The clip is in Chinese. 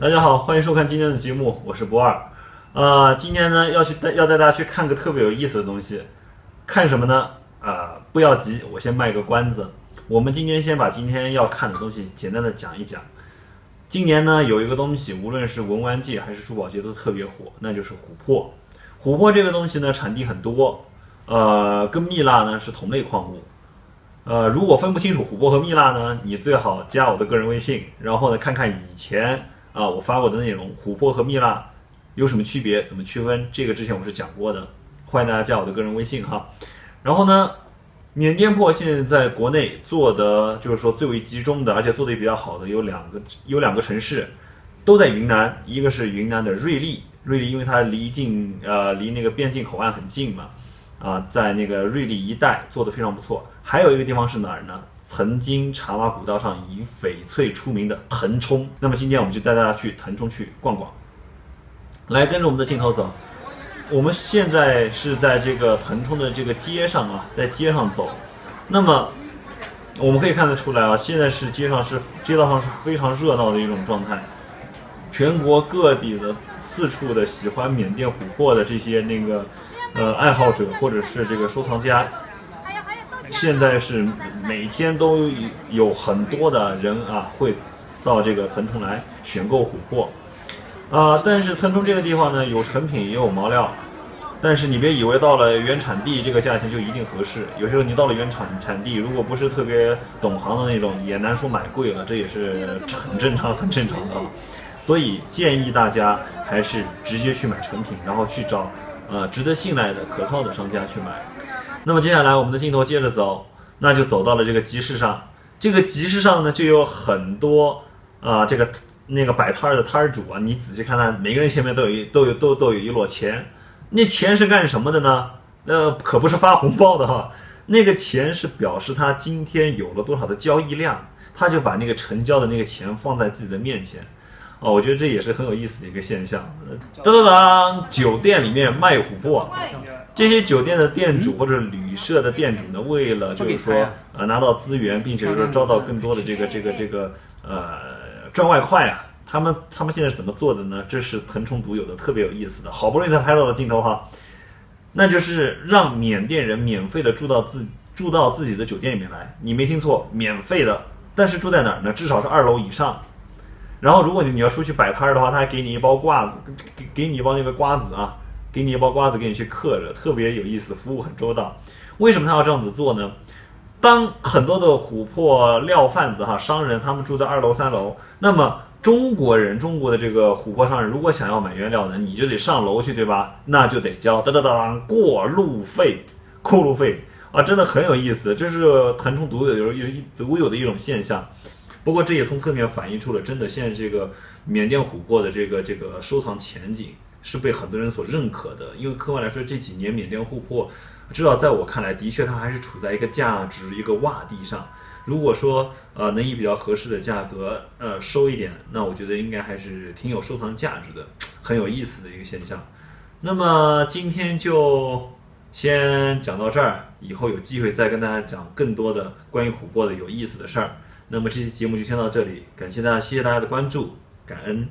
大家好，欢迎收看今天的节目，我是博二。啊、今天呢要去带要带大家去看个特别有意思的东西，看什么呢？啊、不要急，我先卖个关子。我们今天先把今天要看的东西简单的讲一讲。今年呢有一个东西，无论是文玩界还是珠宝界都特别火，那就是琥珀。琥珀这个东西呢产地很多，呃，跟蜜蜡呢是同类矿物。呃，如果分不清楚琥珀和蜜蜡呢，你最好加我的个人微信，然后呢看看以前啊我发过的内容，琥珀和蜜蜡有什么区别，怎么区分？这个之前我是讲过的，欢迎大家加我的个人微信哈。然后呢，缅甸珀现在在国内做的就是说最为集中的，而且做的也比较好的有两个有两个城市，都在云南，一个是云南的瑞丽，瑞丽因为它离近呃离那个边境口岸很近嘛，啊，在那个瑞丽一带做的非常不错。还有一个地方是哪儿呢？曾经茶马古道上以翡翠出名的腾冲。那么今天我们就带大家去腾冲去逛逛，来跟着我们的镜头走。我们现在是在这个腾冲的这个街上啊，在街上走。那么我们可以看得出来啊，现在是街上是街道上是非常热闹的一种状态。全国各地的四处的喜欢缅甸琥珀的这些那个呃爱好者或者是这个收藏家，现在是每天都有很多的人啊会到这个腾冲来选购琥珀啊、但是腾冲这个地方呢，有成品也有毛料，但是你别以为到了原产地这个价钱就一定合适，有时候你到了原产产地，如果不是特别懂行的那种，也难说买贵了，这也是很正常很正常的啊。所以建议大家还是直接去买成品，然后去找呃值得信赖的、可靠的商家去买。那么接下来我们的镜头接着走，那就走到了这个集市上。这个集市上呢，就有很多啊、这个那个摆摊儿的摊儿主啊，你仔细看看，每个人前面都有一都有都都有一摞钱。那钱是干什么的呢？那可不是发红包的哈，那个钱是表示他今天有了多少的交易量，他就把那个成交的那个钱放在自己的面前。哦，我觉得这也是很有意思的一个现象。呃当当当，酒店里面卖琥珀，这些酒店的店主或者旅社的店主呢，为了就是说呃拿到资源，并且说招到更多的这个这个这个呃赚外快啊，他们他们现在是怎么做的呢？这是腾冲独有的，特别有意思的，好不容易才拍到的镜头哈，那就是让缅甸人免费的住到自住到自己的酒店里面来，你没听错，免费的，但是住在哪儿呢？至少是二楼以上。然后，如果你你要出去摆摊儿的话，他还给你一包瓜子，给给你一包那个瓜子啊，给你一包瓜子给你去嗑着，特别有意思，服务很周到。为什么他要这样子做呢？当很多的琥珀料贩子哈商人他们住在二楼三楼，那么中国人中国的这个琥珀商人如果想要买原料呢，你就得上楼去，对吧？那就得交当当当过路费，过路费啊，真的很有意思，这是腾冲独有的一独有的一种现象。不过这也从侧面反映出了，真的现在这个缅甸琥珀的这个这个收藏前景是被很多人所认可的。因为客观来说，这几年缅甸琥珀，至少在我看来，的确它还是处在一个价值一个洼地上。如果说呃能以比较合适的价格呃收一点，那我觉得应该还是挺有收藏价值的，很有意思的一个现象。那么今天就先讲到这儿，以后有机会再跟大家讲更多的关于琥珀的有意思的事儿。那么这期节目就先到这里，感谢大家，谢谢大家的关注，感恩。